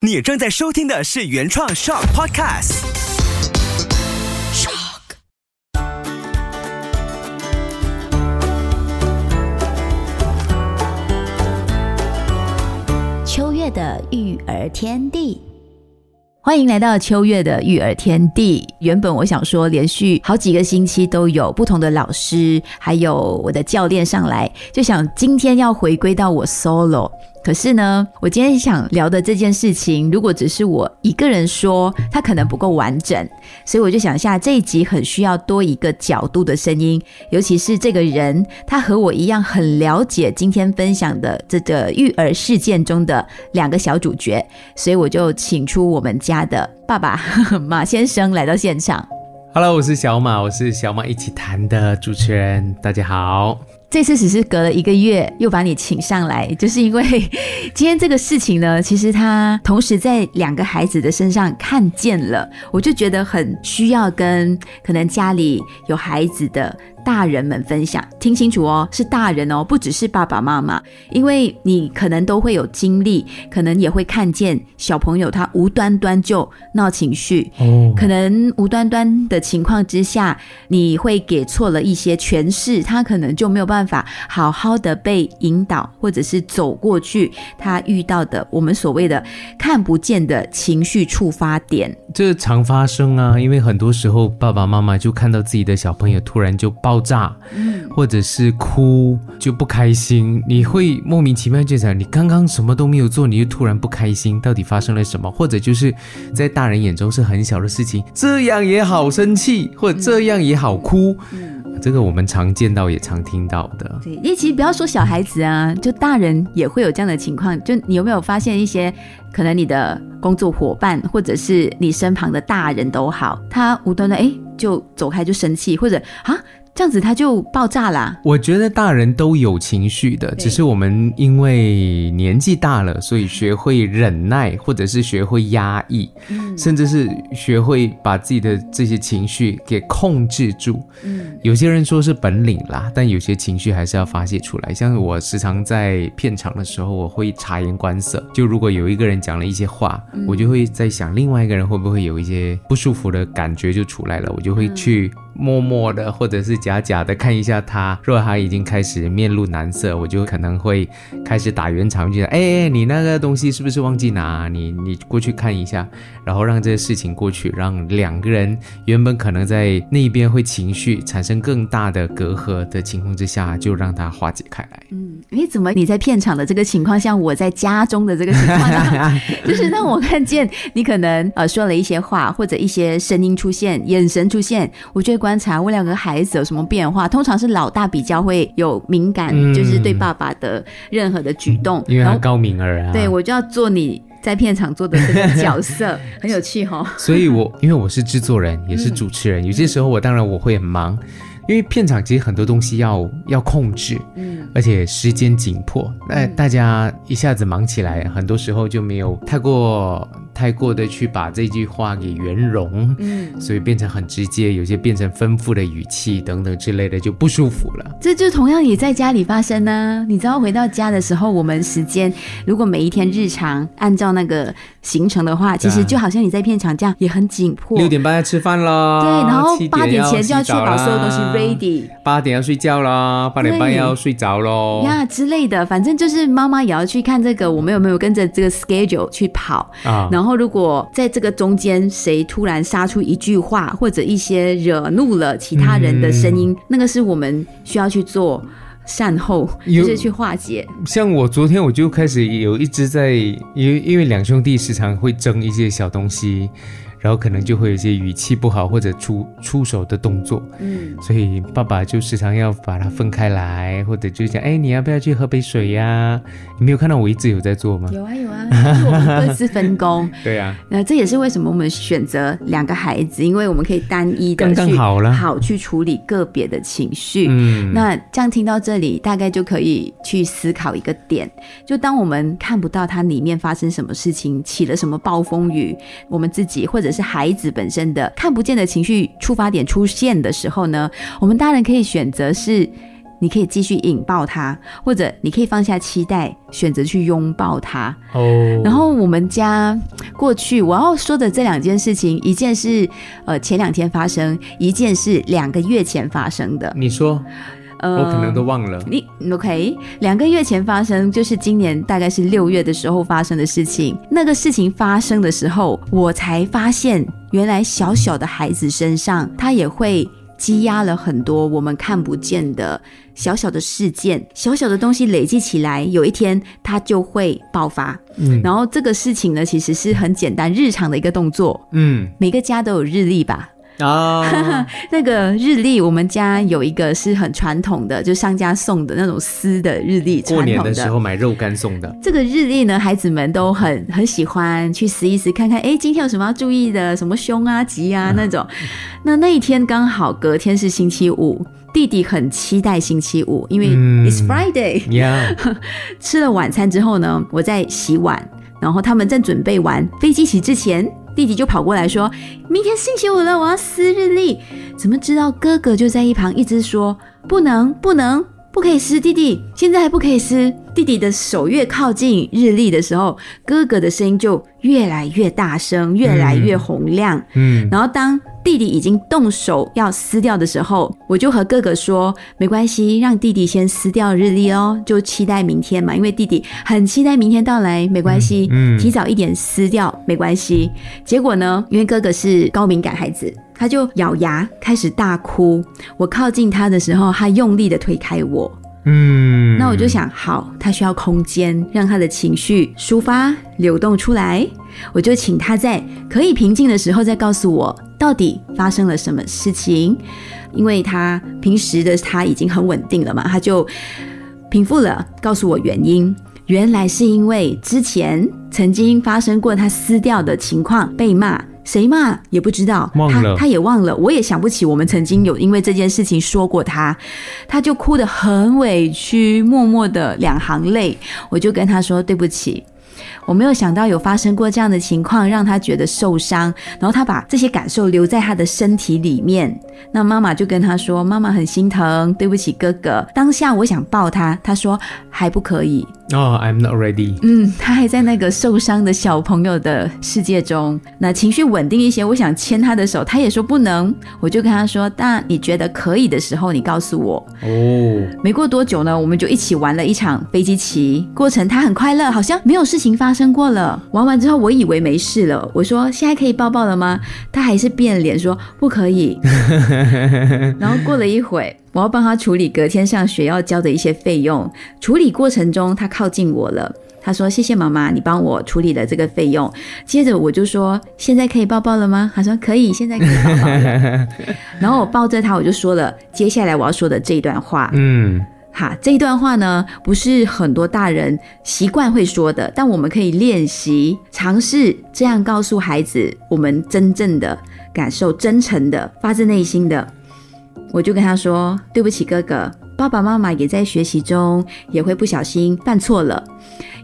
你正在收听的是原创 Shock Podcast。Shock。秋月的育儿天地。欢迎来到秋月的育儿天地。原本我想说，连续好几个星期都有不同的老师，还有我的教练上来，就想今天要回归到我 solo。可是呢，我今天想聊的这件事情，如果只是我一个人说，它可能不够完整，所以我就想下，这一集很需要多一个角度的声音，尤其是这个人，他和我一样很了解今天分享的这个育儿事件中的两个小主角，所以我就请出我们家的爸爸 马先生来到现场。Hello，我是小马，我是小马一起谈的主持人，大家好。这次只是隔了一个月又把你请上来，就是因为 今天这个事情呢，其实他同时在两个孩子的身上看见了，我就觉得很需要跟可能家里有孩子的。大人们分享，听清楚哦，是大人哦，不只是爸爸妈妈，因为你可能都会有经历，可能也会看见小朋友他无端端就闹情绪，哦，可能无端端的情况之下，你会给错了一些诠释，他可能就没有办法好好的被引导，或者是走过去他遇到的我们所谓的看不见的情绪触发点，这常发生啊，因为很多时候爸爸妈妈就看到自己的小朋友突然就爆。爆炸，或者是哭就不开心，你会莫名其妙就想，你刚刚什么都没有做，你就突然不开心，到底发生了什么？或者就是在大人眼中是很小的事情，这样也好生气，或者这样也好哭，这个我们常见到也常听到的。对，因为其实不要说小孩子啊，就大人也会有这样的情况。就你有没有发现一些可能你的工作伙伴，或者是你身旁的大人都好，他无端的哎就走开就生气，或者啊。这样子他就爆炸啦。我觉得大人都有情绪的，只是我们因为年纪大了，所以学会忍耐，或者是学会压抑，甚至是学会把自己的这些情绪给控制住。嗯，有些人说是本领啦，但有些情绪还是要发泄出来。像我时常在片场的时候，我会察言观色。就如果有一个人讲了一些话，我就会在想，另外一个人会不会有一些不舒服的感觉就出来了，我就会去。默默的，或者是假假的看一下他，若他已经开始面露难色，我就可能会开始打圆场，就讲：哎，你那个东西是不是忘记拿？你你过去看一下，然后让这个事情过去，让两个人原本可能在那边会情绪产生更大的隔阂的情况之下，就让它化解开来。嗯，哎，怎么你在片场的这个情况，像我在家中的这个情况，就是让我看见你可能呃说了一些话，或者一些声音出现，眼神出现，我就会。观察我两个孩子有什么变化，通常是老大比较会有敏感，就是对爸爸的任何的举动，因为他高敏儿啊。对我就要做你在片场做的这个角色，很有趣哈。所以我因为我是制作人，也是主持人，有些时候我当然我会很忙，因为片场其实很多东西要要控制，嗯，而且时间紧迫，那大家一下子忙起来，很多时候就没有太过。太过的去把这句话给圆融，嗯，所以变成很直接，有些变成吩咐的语气等等之类的就不舒服了。这就同样也在家里发生呢。你知道回到家的时候，我们时间如果每一天日常按照那个行程的话，其实就好像你在片场这样也很紧迫。六点半要吃饭了，对，然后八点前就要确保所有东西 ready。八点要睡觉啦，八点半要睡着喽呀之类的，反正就是妈妈也要去看这个，我们有没有跟着这个 schedule 去跑啊，然后。然后，如果在这个中间谁突然杀出一句话，或者一些惹怒了其他人的声音，那个是我们需要去做善后，就是去化解。像我昨天我就开始有一直在，因为因为两兄弟时常会争一些小东西。然后可能就会有一些语气不好或者出出手的动作，嗯，所以爸爸就时常要把它分开来，或者就讲，哎，你要不要去喝杯水呀？你没有看到我一直有在做吗？有啊有啊，我们各自分工。对啊，那这也是为什么我们选择两个孩子，因为我们可以单一的去好了好去处理个别的情绪。嗯，那这样听到这里，大概就可以去思考一个点，就当我们看不到它里面发生什么事情，起了什么暴风雨，我们自己或者。是孩子本身的看不见的情绪触发点出现的时候呢，我们大人可以选择是你可以继续引爆他，或者你可以放下期待，选择去拥抱他。哦，然后我们家过去我要说的这两件事情，一件是呃前两天发生，一件是两个月前发生的。你说，呃我可能都忘了。你 OK？两个月前发生，就是今年大概是六月的时候发生的事情。那个事情发生的时候，我才发现，原来小小的孩子身上，他也会积压了很多我们看不见的小小的事件，小小的东西累积起来，有一天它就会爆发。嗯然后这个事情呢，其实是很简单日常的一个动作。嗯每个家都有日历吧？啊 那个日历，我们家有一个是很传统的，就商家送的那种丝的日历，过年的时候买肉干送的。这个日历呢，孩子们都很很喜欢去撕一撕，看看哎，今天有什么要注意的，什么凶啊、吉啊那种。那那一天刚好隔天是星期五，弟弟很期待星期五，因为嗯 it's Friday。呀，吃了晚餐之后呢，我在洗碗，然后他们正准备玩飞机起之前，弟弟就跑过来说：“明天星期五了，我要撕日历。”怎么知道哥哥就在一旁一直说：“不能，不能，不可以撕！”弟弟现在还不可以撕。弟弟的手越靠近日历的时候，哥哥的声音就越来越大声，越来越洪亮。嗯然后当弟弟已经动手要撕掉的时候，我就和哥哥说：“没关系，让弟弟先撕掉日历哦，就期待明天嘛，因为弟弟很期待明天到来，没关系，嗯嗯提早一点撕掉没关系。”结果呢，因为哥哥是高敏感孩子，他就咬牙开始大哭。我靠近他的时候，他用力的推开我，嗯，那我就想，好，他需要空间，让他的情绪抒发、流动出来。我就请他在可以平静的时候再告诉我到底发生了什么事情，因为他平时的他已经很稳定了嘛，他就平复了，告诉我原因。原来是因为之前曾经发生过他撕掉的情况被骂，谁骂也不知道，他他也忘了，我也想不起我们曾经有因为这件事情说过他，他就哭得很委屈，默默的两行泪，我就跟他说对不起。我没有想到有发生过这样的情况，让他觉得受伤，然后他把这些感受留在他的身体里面。那妈妈就跟他说：“妈妈很心疼，对不起哥哥。”当下我想抱他，他说还不可以。哦，I'm not ready。嗯，他还在那个受伤的小朋友的世界中。那情绪稳定一些，我想牵他的手，他也说不能。我就跟他说：“那你觉得可以的时候，你告诉我。”哦，没过多久呢，我们就一起玩了一场飞机棋，过程他很快乐，好像没有事情发生过了。玩完之后，我以为没事了，我说现在可以抱抱了吗？他还是变脸说不可以。然后过了一会，我要帮他处理隔天上学要交的一些费用。处理过程中，他靠近我了。他说：“谢谢妈妈，你帮我处理了这个费用。”接着我就说：“现在可以抱抱了吗？”他说：“可以，现在可以抱抱了。”然后我抱着他，我就说了接下来我要说的这一段话。嗯哈，这一段话呢，不是很多大人习惯会说的，但我们可以练习尝试这样告诉孩子我们真正的感受，真诚的，发自内心的。我就跟他说：“对不起，哥哥，爸爸妈妈也在学习中，也会不小心犯错了。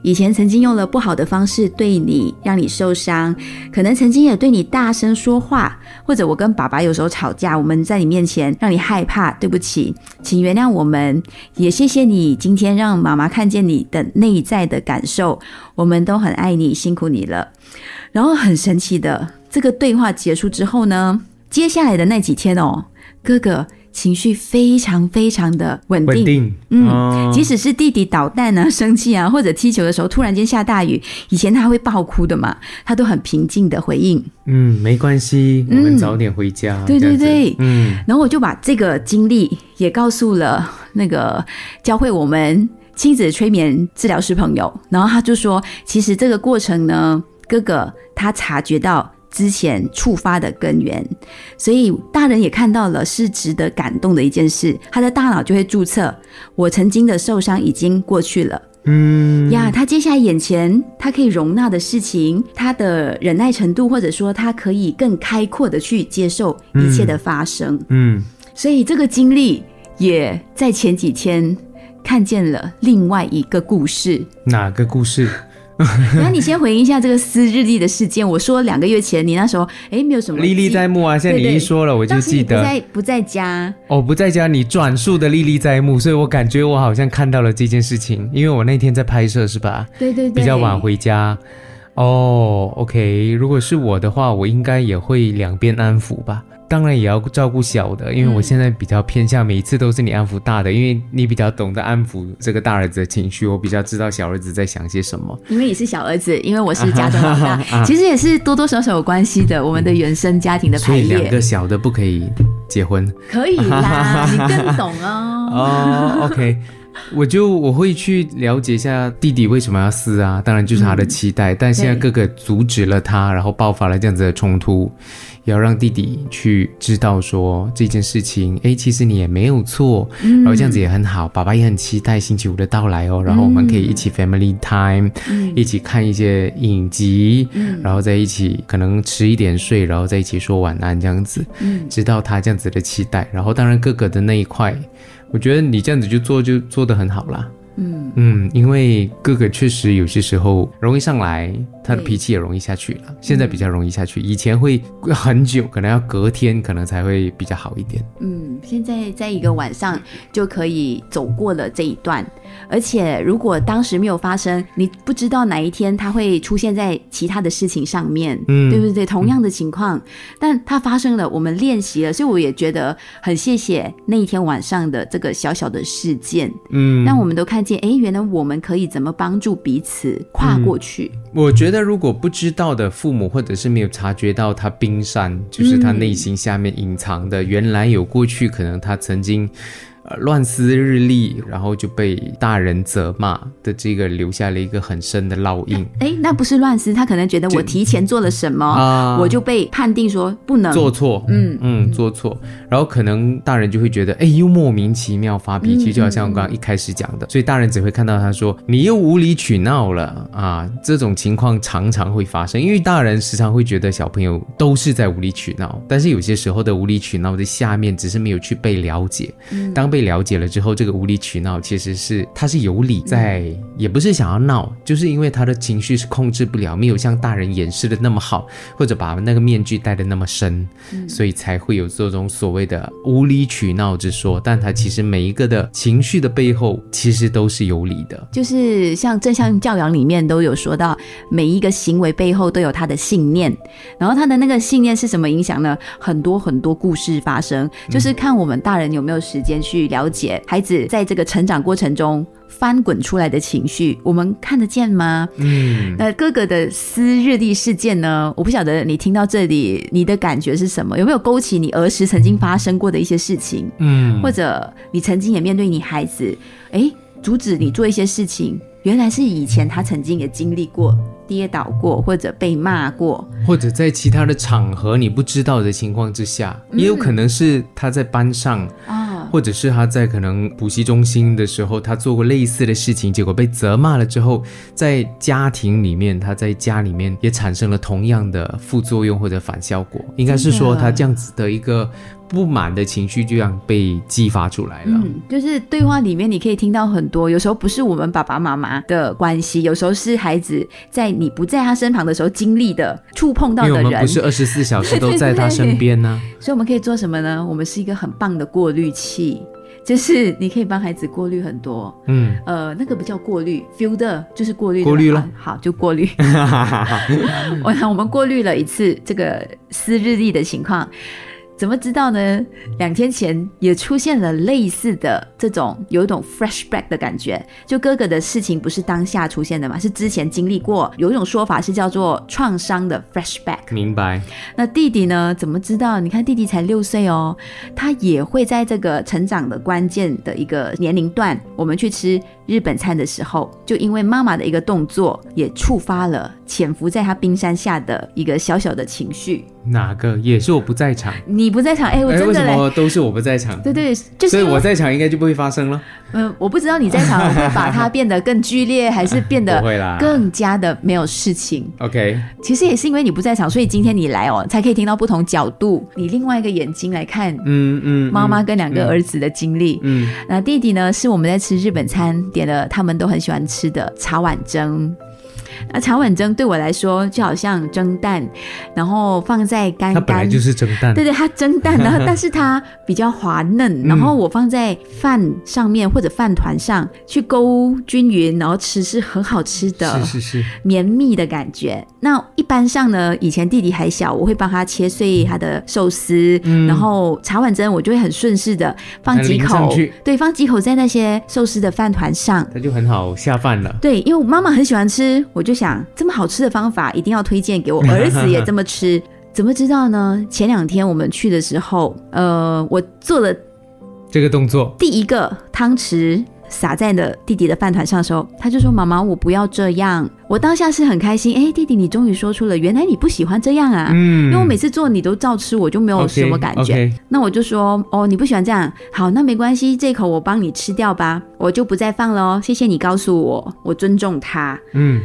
以前曾经用了不好的方式对你，让你受伤，可能曾经也对你大声说话，或者我跟爸爸有时候吵架，我们在你面前让你害怕。对不起，请原谅我们，也谢谢你今天让妈妈看见你的内在的感受，我们都很爱你，辛苦你了。然后很神奇的，这个对话结束之后呢，接下来的那几天哦，哥哥情绪非常非常的稳定。稳定。嗯哦即使是弟弟捣蛋啊、生气啊，或者踢球的时候突然间下大雨，以前他会爆哭的嘛，他都很平静的回应。嗯，没关系，我嗯们早点回家。对对对嗯然后我就把这个经历也告诉了那个教会我们亲子催眠治疗师朋友，然后他就说，其实这个过程呢，哥哥他察觉到。之前触发的根源，所以大人也看到了是值得感动的一件事，他的大脑就会注册我曾经的受伤已经过去了，嗯呀，他接下来眼前他可以容纳的事情，他的忍耐程度，或者说他可以更开阔的去接受一切的发生。嗯所以这个经历也在前几天看见了另外一个故事。哪个故事？然后你先回应一下这个撕日历的事件。我说两个月前你那时候哎没有什么历历在目啊！现在你一说了，我就记得你不。在不在家，哦，不在家，你转述的历历在目，所以我感觉我好像看到了这件事情，因为我那天在拍摄，是吧？对对对，比较晚回家。哦，OK，如果是我的话，我应该也会两边安抚吧。当然也要照顾小的，因为我现在比较偏向每一次都是你安抚大的，因为你比较懂得安抚这个大儿子的情绪，我比较知道小儿子在想些什么。因为你是小儿子，因为我是家中老大，其实也是多多少少有关系的。我们的原生家庭的排所以两个小的不可以结婚可以啦，你更懂 哦。哦。OK，我就我会去了解一下弟弟为什么要撕啊，当然就是他的期待，但现在哥哥阻止了他，然后爆发了这样子的冲突，也要让弟弟去知道说这件事情，哎，其实你也没有错，然后这样子也很好，爸爸也很期待星期五的到来哦，然后我们可以一起 family time，、一起看一些影集，然后在一起可能迟一点睡，然后在一起说晚安这样子，知道他这样子的期待，然后当然哥哥的那一块。我觉得你这样子就做就做得很好啦。嗯嗯，因为哥哥确实有些时候容易上来，他的脾气也容易下去了。现在比较容易下去，以前会很久，可能要隔天，可能才会比较好一点。嗯，现在在一个晚上就可以走过了这一段，而且如果当时没有发生，你不知道哪一天它会出现在其他的事情上面，嗯对不对？同样的情况，但它发生了，我们练习了，所以我也觉得很谢谢那一天晚上的这个小小的事件，嗯，让我们都看见，哎，原来我们可以怎么帮助彼此跨过去。我觉得如果不知道的父母，或者是没有察觉到他冰山，就是他内心下面隐藏的，原来有过去可能他曾经。呃，乱撕日历，然后就被大人责骂的这个留下了一个很深的烙印。哎，那不是乱撕，他可能觉得我提前做了什么，啊我就被判定说不能做错，嗯嗯，做错，然后可能大人就会觉得，哎，又莫名其妙发脾气，嗯就好像我刚刚一开始讲的，所以大人只会看到他说你又无理取闹了啊，这种情况常常会发生，因为大人时常会觉得小朋友都是在无理取闹，但是有些时候的无理取闹的下面只是没有去被了解，当被了解了之后，这个无理取闹其实是他是有理在，也不是想要闹，就是因为他的情绪是控制不了，没有像大人掩饰的那么好，或者把那个面具戴的那么深，所以才会有这种所谓的无理取闹之说。但他其实每一个的情绪的背后，其实都是有理的。就是像正向教养里面都有说到，每一个行为背后都有他的信念，然后他的那个信念是什么影响呢？很多很多故事发生，就是看我们大人有没有时间去了解孩子在这个成长过程中翻滚出来的情绪，我们看得见吗？嗯，那哥哥的撕日历事件呢？我不晓得你听到这里，你的感觉是什么？有没有勾起你儿时曾经发生过的一些事情？嗯，或者你曾经也面对你孩子，哎，阻止你做一些事情，原来是以前他曾经也经历过跌倒过，或者被骂过，或者在其他的场合你不知道的情况之下，也有可能是他在班上。啊，或者是他在可能补习中心的时候，他做过类似的事情，结果被责骂了之后，在家庭里面，他在家里面也产生了同样的副作用或者反效果。应该是说他这样子的一个不满的情绪，就这样被激发出来了。嗯，就是对话里面你可以听到很多，有时候不是我们爸爸妈妈的关系，有时候是孩子在你不在他身旁的时候经历的、触碰到的人我们不。是二十四小时 都在他身边呢、所以我们可以做什么呢？我们是一个很棒的过滤器，就是你可以帮孩子过滤很多。嗯，呃，那个不叫过滤，filter 就是过滤的过滤了啊好，就过滤。我想我们过滤了一次这个撕日历的情况，怎么知道呢？两天前也出现了类似的这种有一种 flashback 的感觉，就哥哥的事情不是当下出现的嘛，是之前经历过。有一种说法是叫做创伤的 flashback。明白。那弟弟呢？怎么知道？你看弟弟才六岁哦，他也会在这个成长的关键的一个年龄段，我们去吃日本餐的时候，就因为妈妈的一个动作，也触发了潜伏在他冰山下的一个小小的情绪。哪个也是我不在场？你不在场，哎，我哎，为什真的嘞，么都是我不在场？对对，就是所以我在场应该就不会发生了。嗯、我不知道你在场 会把它变得更剧烈，还是变得更加的没有事情。OK，其实也是因为你不在场，所以今天你来哦，才可以听到不同角度，你另外一个眼睛来看嗯嗯，妈妈跟两个儿子的经历。嗯，那弟弟呢，是我们在吃日本餐点了他们都很喜欢吃的茶碗蒸。那茶碗蒸对我来说就好像蒸蛋，然后放在干干，它本来就是蒸蛋，对对，它蒸蛋，然后 但是它比较滑嫩，然后我放在饭上面或者饭团上去勾均匀，然后吃是很好吃的，是是是，绵密的感觉。那一般上呢，以前弟弟还小，我会帮他切碎他的寿司，嗯然后茶碗蒸我就会很顺势的放几口去，对，放几口在那些寿司的饭团上。它就很好下饭了。对，因为我妈妈很喜欢吃，我就想这么好吃的方法一定要推荐给我儿子也这么吃。怎么知道呢？前两天我们去的时候，呃，我做了 这个动作，第一个汤匙撒在了弟弟的饭团上的时候，他就说：“妈妈，我不要这样。”我当下是很开心，哎，弟弟，你终于说出了，原来你不喜欢这样啊。嗯因为我每次做你都照吃，我就没有什么感觉。那我就说哦，你不喜欢这样，好，那没关系，这口我帮你吃掉吧，我就不再放了哦。谢谢你告诉我，我尊重他。嗯，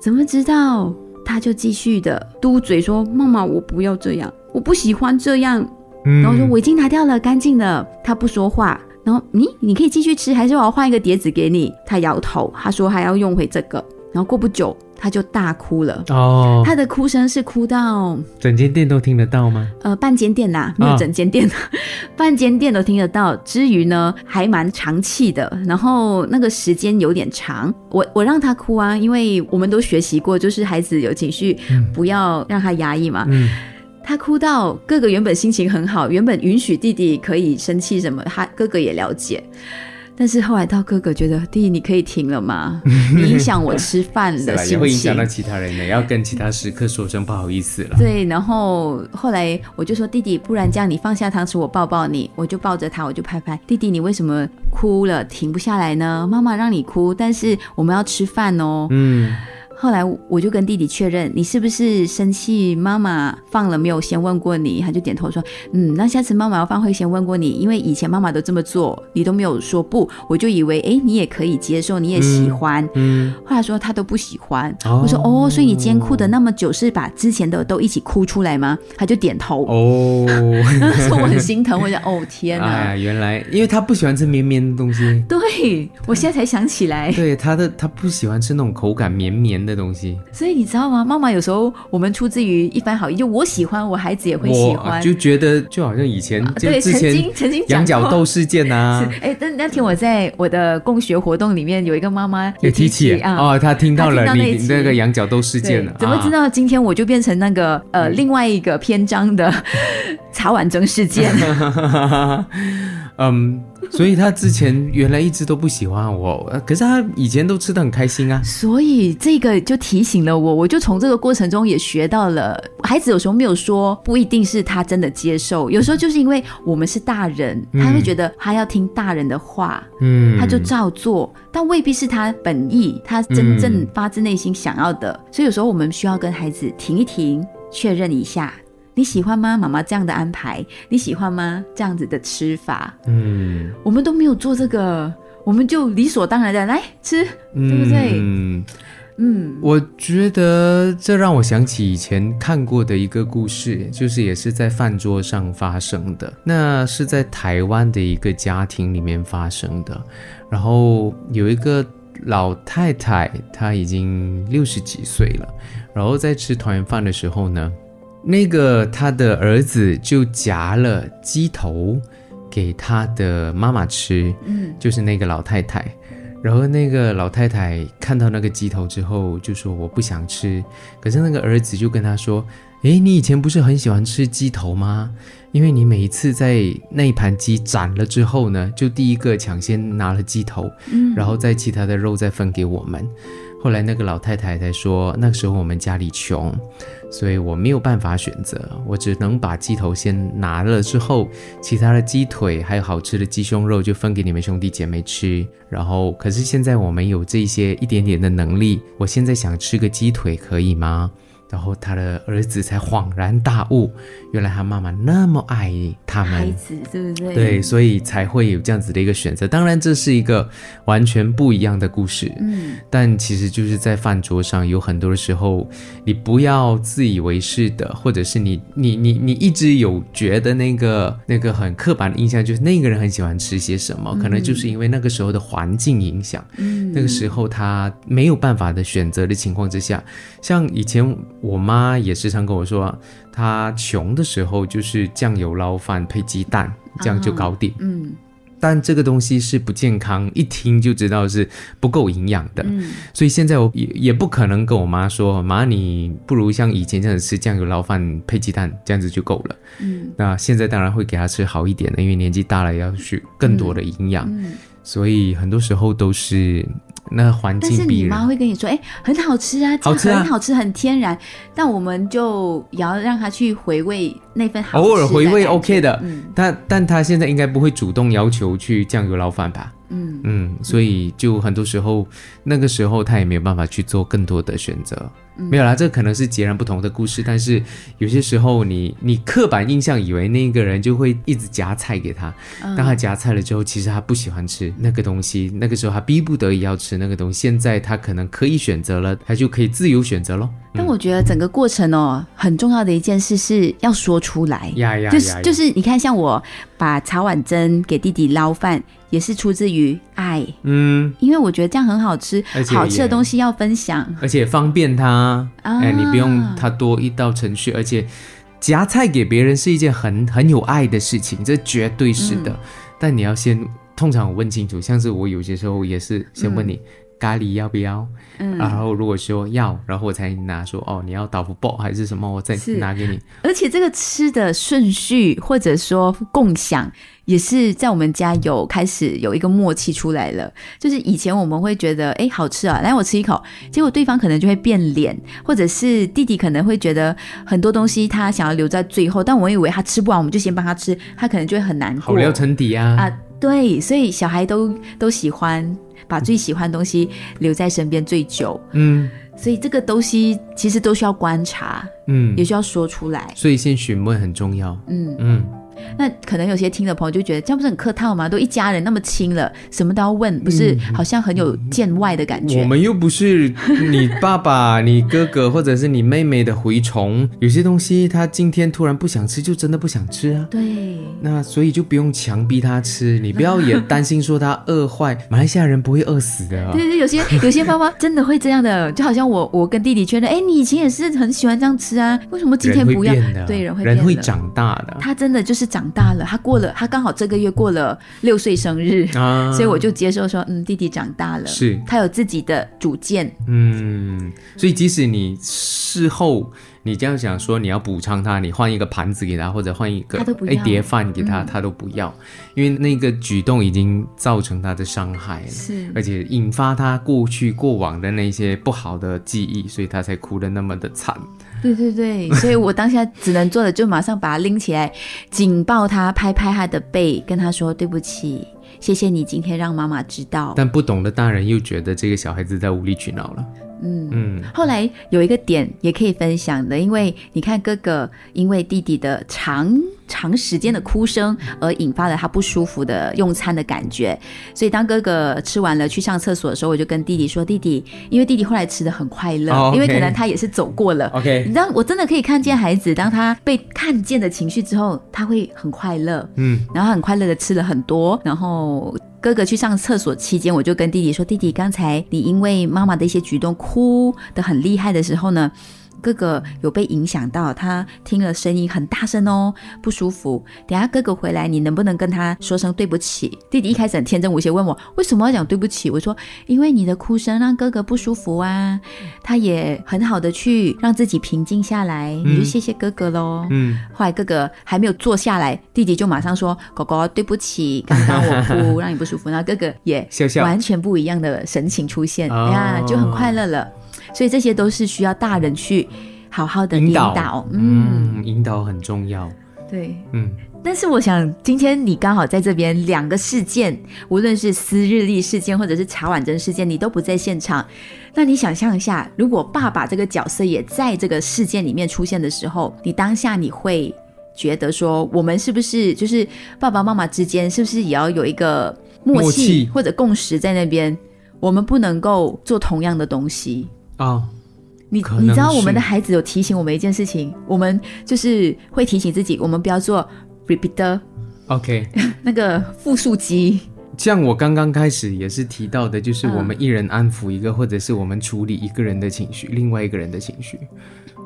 怎么知道？他就继续的嘟嘴说：“妈妈，我不要这样，我不喜欢这样。”嗯然后说我已经拿掉了，干净了。他不说话，然后你你可以继续吃，还是我要换一个碟子给你？他摇头，他说还要用回这个。然后过不久，他就大哭了。哦，他的哭声是哭到整间店都听得到吗？呃半间店啦，没有整间店，半间店都听得到。之余呢，还蛮长气的，然后那个时间有点长。我我让他哭啊，因为我们都学习过，就是孩子有情绪，不要让他压抑嘛。嗯，他哭到哥哥原本心情很好，原本允许弟弟可以生气什么，他哥哥也了解。但是后来到哥哥觉得弟弟你可以停了吗？你影响我吃饭是的心情也会影响到。其他人的，要跟其他食客说声不好意思了。对，然后后来我就说弟弟，不然这样你放下汤匙，我抱抱你，我就抱着他，我就拍拍弟弟，你为什么哭了停不下来呢？妈妈让你哭，但是我们要吃饭哦。嗯，后来我就跟弟弟确认，你是不是生气？妈妈放了没有先问过你？他就点头说，嗯，那下次妈妈要放会先问过你，因为以前妈妈都这么做，你都没有说不，我就以为哎你也可以接受，你也喜欢。嗯，后来说他都不喜欢，哦我说哦，所以你今天哭的那么久，是把之前的都一起哭出来吗？他就点头，哦，那时候我很心疼，我想哦天哪，哎，原来因为他不喜欢吃绵绵的东西，对我现在才想起来，对他的他不喜欢吃那种口感绵绵的东西。所以你知道吗？妈妈有时候我们出自于一番好意，就我喜欢，我孩子也会喜我欢。就觉得就好像以前啊对，就之曾经前曾经羊角过斗事件啊，是哎，但那天我在我的共学活动里面有一个妈妈有也提起啊。哦，他听到了你到那个羊角斗事件了，，对怎么知啊？道今天我就变成那个呃另外一个篇章的 茶碗蒸事件？嗯，所以他之前原来一直都不喜欢我，呃可是他以前都吃的很开心啊。所以这个就提醒了我，我就从这个过程中也学到了，孩子有时候没有说，不一定是他真的接受，有时候就是因为我们是大人，他会觉得他要听大人的话，嗯，他就照做，但未必是他本意，他真正发自内心想要的。所以有时候我们需要跟孩子停一停，确认一下。你喜欢吗？妈妈这样的安排，你喜欢吗？这样子的吃法，嗯，我们都没有做这个，我们就理所当然的来吃，对不对？嗯，嗯，我觉得这让我想起以前看过的一个故事，就是也是在饭桌上发生的。那是在台湾的一个家庭里面发生的，然后有一个老太太，她已经六十几岁了，然后在吃团圆饭的时候呢，那个他的儿子就夹了鸡头给他的妈妈吃，嗯，就是那个老太太。然后那个老太太看到那个鸡头之后，就说我不想吃。可是那个儿子就跟他说：“诶，你以前不是很喜欢吃鸡头吗？因为你每一次在那一盘鸡斩了之后呢，就第一个抢先拿了鸡头，嗯然后再其他的肉再分给我们。”后来那个老太太才说，那个时候我们家里穷，所以我没有办法选择，我只能把鸡头先拿了之后，其他的鸡腿还有好吃的鸡胸肉就分给你们兄弟姐妹吃。然后，可是现在我们有这些一点点的能力，我现在想吃个鸡腿可以吗？然后他的儿子才恍然大悟，原来他妈妈那么爱他们。孩子对不对？对，所以才会有这样子的一个选择。当然，这是一个完全不一样的故事。嗯，但其实就是在饭桌上，有很多的时候，你不要自以为是的，或者是你你你你一直有觉得那个那个很刻板的印象，就是那个人很喜欢吃些什么，可能就是因为那个时候的环境影响。嗯，那个时候他没有办法的选择的情况之下，像以前我妈也时常跟我说，她穷的时候就是酱油捞饭配鸡蛋，这样就搞定。嗯但这个东西是不健康，一听就知道是不够营养的。嗯所以现在我也也不可能跟我妈说，妈，你不如像以前这样子吃酱油捞饭配鸡蛋，这样子就够了。嗯那现在当然会给她吃好一点的，因为年纪大了要去更多的营养，嗯。所以很多时候都是那环但是境逼人。你妈会跟你说，哎、很好吃啊，好吃啊很好吃，很天然。但我们就也要让她去回味那份好吃偶尔回味 OK 的，嗯但但她现在应该不会主动要求去酱油捞饭吧？嗯嗯，所以就很多时候，那个时候他也没有办法去做更多的选择。没有啦，这可能是截然不同的故事，但是有些时候你你刻板印象以为那个人就会一直夹菜给他，嗯当他夹菜了之后，其实他不喜欢吃那个东西，那个时候他逼不得已要吃那个东西，现在他可能可以选择了，他就可以自由选择咯。但我觉得整个过程哦，很重要的一件事是要说出来。呀呀就是你看，像我把茶碗蒸给弟弟捞饭，也是出自于爱，嗯，因为我觉得这样很好吃好吃的东西要分享。而且方便他，啊哎，你不用他多一道程序，而且夹菜给别人是一件很很有爱的事情，这绝对是的。但你要先，通常我问清楚，像是我有些时候也是先问你。咖喱要不要？嗯然后如果说要，然后我才拿说哦，你要豆腐包还是什么，我再拿给你。而且这个吃的顺序或者说共享，也是在我们家有开始有一个默契出来了。就是以前我们会觉得，哎，好吃啊，来我吃一口，结果对方可能就会变脸，或者是弟弟可能会觉得很多东西他想要留在最后，但我以为他吃不完，我们就先帮他吃，他可能就会很难过好料沉底啊！啊。对，所以小孩都都喜欢把最喜欢的东西留在身边最久，嗯所以这个东西其实都需要观察，嗯也，需要说出来。所以先询问很重要。嗯，嗯，那可能有些听的朋友就觉得这样不是很客套吗？都一家人那么亲了，什么都要问，不是好像很有见外的感觉？我们又不是你爸爸、你哥哥或者是你妹妹的蛔虫，有些东西他今天突然不想吃，就真的不想吃啊。对，那所以就不用强逼他吃，你不要也担心说他饿坏。马来西亚人不会饿死的、啊。对对，有些有些妈妈真的会这样的，就好像我我跟弟弟觉得，哎，你以前也是很喜欢这样吃啊，为什么今天不要？对，人会人会长大的他真的就是长大了，他过了，他刚好这个月过了六岁生日，啊。所以我就接受说，嗯，弟弟长大了，是他有自己的主见，嗯，所以即使你事后你这样想说你要补偿他，你换一个盘子给他，或者换一个一碟饭给他，嗯他都不要，因为那个举动已经造成他的伤害了。是而且引发他过去过往的那些不好的记忆，所以他才哭得那么的惨。对对对，所以我当下只能做的就马上把他拎起来，紧抱他，拍拍他的背，跟他说对不起，谢谢你今天让妈妈知道。但不懂的大人又觉得这个小孩子在无理取闹了。嗯。嗯，后来有一个点也可以分享的，因为你看哥哥因为弟弟的长长时间的哭声而引发了他不舒服的用餐的感觉，所以当哥哥吃完了去上厕所的时候，我就跟弟弟说：“弟弟，因为弟弟后来吃的很快乐，因为可能他也是走过了。” OK，你知道，我真的可以看见孩子，当他被看见的情绪之后，他会很快乐，嗯，然后很快乐的吃了很多。然后哥哥去上厕所期间，我就跟弟弟说：“弟弟，刚才你因为妈妈的一些举动哭得很厉害的时候呢。”哥哥有被影响到，他听了声音很大声哦，不舒服。等下哥哥回来，你能不能跟他说声对不起？弟弟一开始很天真无邪，问我为什么要讲对不起。我说，因为你的哭声让哥哥不舒服啊。他也很好的去让自己平静下来，你就谢谢哥哥喽。嗯，后来哥哥还没有坐下来，弟弟就马上说：“狗狗，对不起，刚刚我哭 让你不舒服。”然后哥哥也笑笑完全不一样的神情出现，哦哎呀，就很快乐了。所以这些都是需要大人去好好的引引导，嗯，嗯，引导很重要。对。嗯，但是我想，今天你刚好在这边，两个事件，无论是撕日历事件或者是查婉珍事件，你都不在现场。那你想象一下，如果爸爸这个角色也在这个事件里面出现的时候，你当下你会觉得说，我们是不是就是爸爸妈妈之间，是不是也要有一个默契或者共识在那边？我们不能够做同样的东西。啊，你你知道我们的孩子有提醒我们一件事情，我们就是会提醒自己，我们不要做 repeater OK，那个复数机。像我刚刚开始也是提到的，就是嗯。我们一人安抚一个，或者是我们处理一个人的情绪，另外一个人的情绪，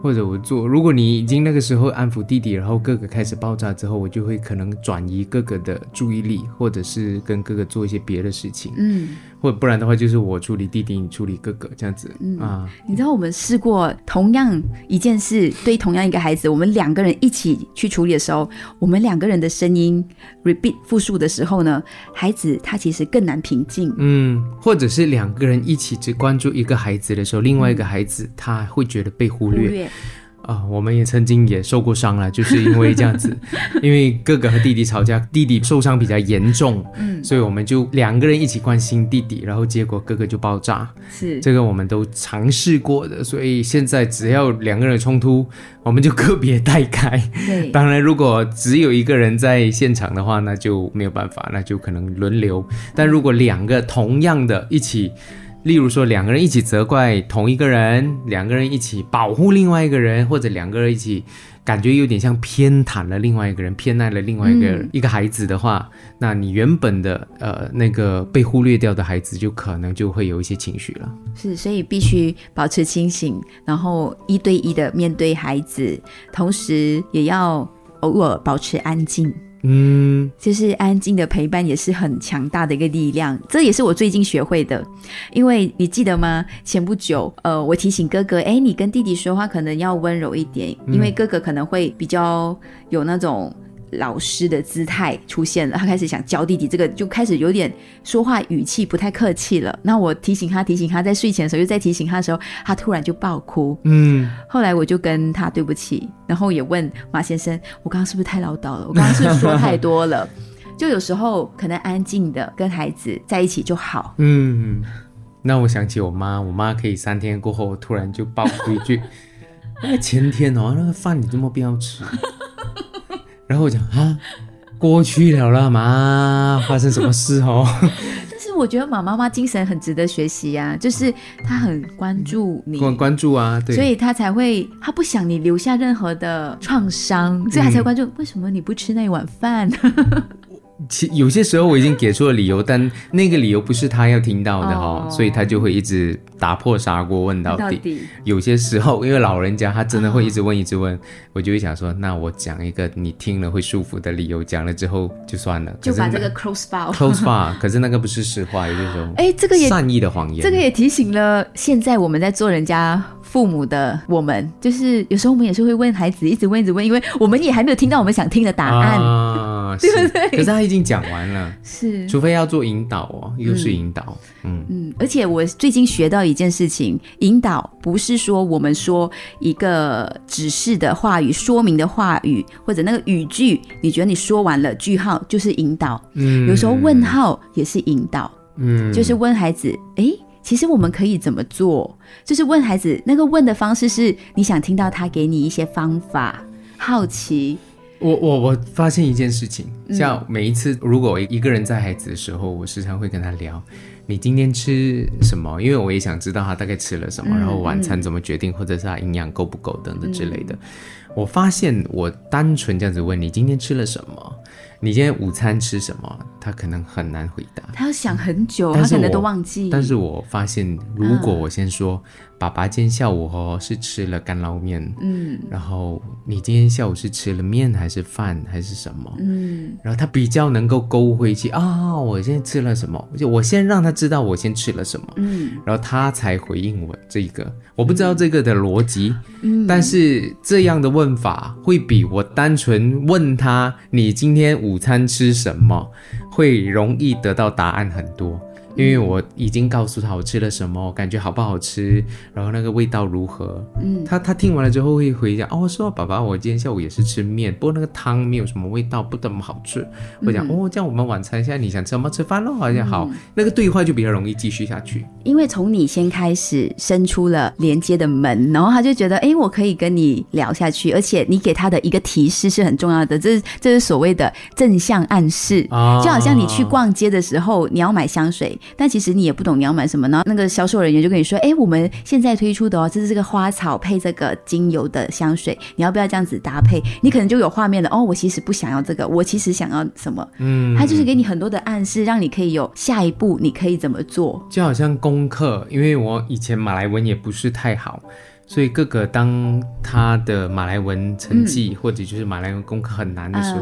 或者我做，如果你已经那个时候安抚弟弟，然后哥哥开始爆炸之后，我就会可能转移哥哥的注意力，或者是跟哥哥做一些别的事情，嗯，或不然的话就是我处理弟弟，你处理哥哥这样子、嗯啊。你知道我们试过同样一件事，对同样一个孩子，我们两个人一起去处理的时候，我们两个人的声音 repeat 复述的时候呢，孩子他其实更难平静。嗯，或者是两个人一起只关注一个孩子的时候，另外一个孩子他会觉得被忽略。忽略，啊，我们也曾经也受过伤了，就是因为这样子，因为哥哥和弟弟吵架，弟弟受伤比较严重，嗯，所以我们就两个人一起关心弟弟，然后结果哥哥就爆炸，是。这个我们都尝试过的，所以现在只要两个人冲突，我们就个别 带开。对，当然，如果只有一个人在现场的话，那就没有办法，那就可能轮流。但如果两个同样的一起，例如说两个人一起责怪同一个人，两个人一起保护另外一个人，或者两个人一起感觉有点像偏袒了另外一个人，偏爱了另外一个、嗯一个孩子的话，那你原本的呃那个被忽略掉的孩子，就可能就会有一些情绪了。是，所以必须保持清醒，然后一对一的面对孩子，同时也要偶尔保持安静。嗯，就是安静的陪伴也是很强大的一个力量，这也是我最近学会的。因为你记得吗？前不久，呃，我提醒哥哥，哎，你跟弟弟说话可能要温柔一点，因为哥哥可能会比较有那种。老师的姿态出现了，他开始想教弟弟，这个就开始有点说话语气不太客气了。那我提醒他，提醒他在睡前的时候，又在提醒他的时候，他突然就爆哭。嗯，后来我就跟他对不起，然后也问马先生，我刚刚是不是太唠叨了？我刚刚是说太多了？就有时候可能安静的跟孩子在一起就好。嗯，那我想起我妈，我妈可以三天过后突然就爆哭一句：“那 个前天哦，那个饭你怎么不要吃？”然后我讲啊，过去了啦嘛，发生什么事哦？但是我觉得马妈妈精神很值得学习啊，就是她很关注你。关关注啊，对，所以她才会，她不想你留下任何的创伤，所以她才关注、为什么你不吃那一碗饭。其有些时候我已经给出了理由，但那个理由不是他要听到的哈、哦所以他就会一直打破砂锅问到底。到底。有些时候，因为老人家他真的会一直问一直问，我就会想说，那我讲一个你听了会舒服的理由，讲了之后就算了，就把这个 close bar。close bar，可是那个不是实话，有些时候，哎，这个也善意的谎言，这个也提醒了现在我们在做人家父母的我们，就是有时候我们也是会问孩子，一直问一直问，因为我们也还没有听到我们想听的答案。啊，对是不对？可是他已经讲完了，是，除非要做引导哦，又是引导，嗯。嗯，而且我最近学到一件事情，引导不是说我们说一个指示的话语、说明的话语或者那个语句，你觉得你说完了，句号就是引导，嗯。有时候问号也是引导。嗯，就是问孩子，诶，其实我们可以怎么做？就是问孩子，那个问的方式是你想听到他给你一些方法，好奇，我我我发现一件事情，嗯像每一次如果我一个人在孩子的时候，我时常会跟他聊，你今天吃什么？因为我也想知道他大概吃了什么，嗯然后晚餐怎么决定，或者是他营养够不够等等之类的。我发现我单纯这样子问你今天吃了什么，你今天午餐吃什么，他可能很难回答。他要想很久，他可能都忘记。但是我发现，如果我先说，爸爸今天下午哦是吃了干捞面，嗯然后你今天下午是吃了面还是饭还是什么？嗯，然后他比较能够勾回去啊，我现在吃了什么？就我先让他知道我先吃了什么，嗯然后他才回应我这个。我不知道这个的逻辑，嗯但是这样的问法会比我单纯问他你今天午餐吃什么会容易得到答案很多。因为我已经告诉他我吃了什么，感觉好不好吃，然后那个味道如何。嗯，他他听完了之后会回讲，哦，说爸爸，我今天下午也是吃面，不过那个汤没有什么味道，不怎么好吃。我讲，哦，这样我们晚餐现在你想吃什么吃饭喽，好像好，那个对话就比较容易继续下去。因为从你先开始伸出了连接的门，然后他就觉得，哎，我可以跟你聊下去，而且你给他的一个提示是很重要的，这是这是所谓的正向暗示，就好像你去逛街的时候，你要买香水，但其实你也不懂你要买什么，然后那个销售人员就跟你说，哎，我们现在推出的哦，这是这个花草配这个精油的香水，你要不要这样子搭配？你可能就有画面了，哦，我其实不想要这个，我其实想要什么？嗯，他就是给你很多的暗示，让你可以有下一步，你可以怎么做？就好像功课，因为我以前马来文也不是太好。所以哥哥当他的马来文成绩或者就是马来文功课很难的时候。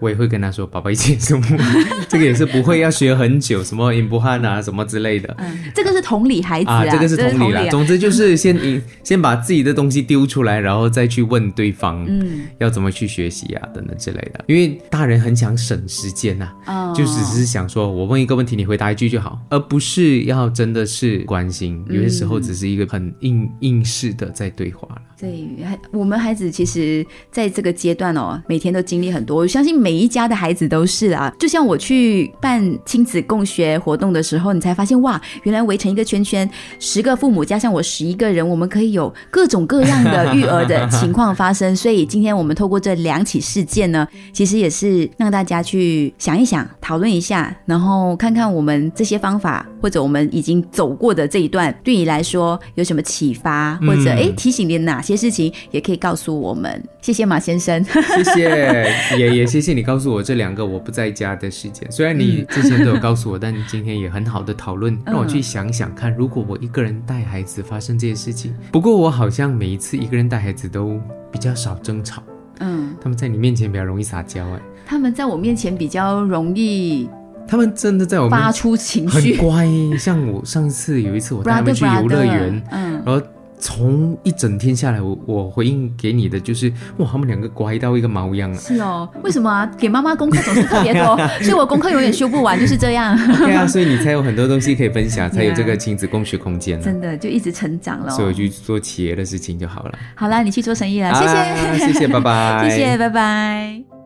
我也会跟他说：“宝宝，一起什么？这个也是不会，要学很久，什么音不汉啊，什么之类的。嗯，这个是同理孩子啊，这个是同理啦。总之就是先引，先把自己的东西丢出来，然后再去问对方，嗯，要怎么去学习啊，等等之类的。因为大人很想省时间呐，哦，就只是想说我问一个问题，你回答一句就好，而不是要真的是关心。有些时候只是一个很应应试的在对话了。对，我们孩子其实在这个阶段哦，每天都经历很多。我相信每一家的孩子都是啊。就像我去办亲子共学活动的时候，你才发现哇，原来围成一个圈圈，十个父母加上我十一个人，我们可以有各种各样的育儿的情况发生。所以今天我们透过这两起事件呢，其实也是让大家去想一想、讨论一下，然后看看我们这些方法或者我们已经走过的这一段，对你来说有什么启发，或者哎提醒你哪。些事情也可以告诉我们，谢谢马先生，谢谢，也也谢谢你告诉我这两个我不在家的时间。虽然你之前都有告诉我，但你今天也很好的讨论，让我去想想看，如果我一个人带孩子发生这些事情。不过我好像每一次一个人带孩子都比较少争吵，嗯，他们在你面前比较容易撒娇，哎，他们在我面前比较容易，他们真的在我发出情绪，很乖。像我上次有一次我带他们去游乐园，嗯，然后。从一整天下来，我我回应给你的就是，哇，他们两个乖到一个毛样啊。是哦，为什么啊？给妈妈功课总是特别多，所以我功课永远修不完，就是这样。对啊，所以你才有很多东西可以分享，才有这个亲子共学空间。真的就一直成长了。所以我去做企业的事情就好了。好了，你去做生意了，谢谢，谢谢，拜拜，谢谢，拜拜。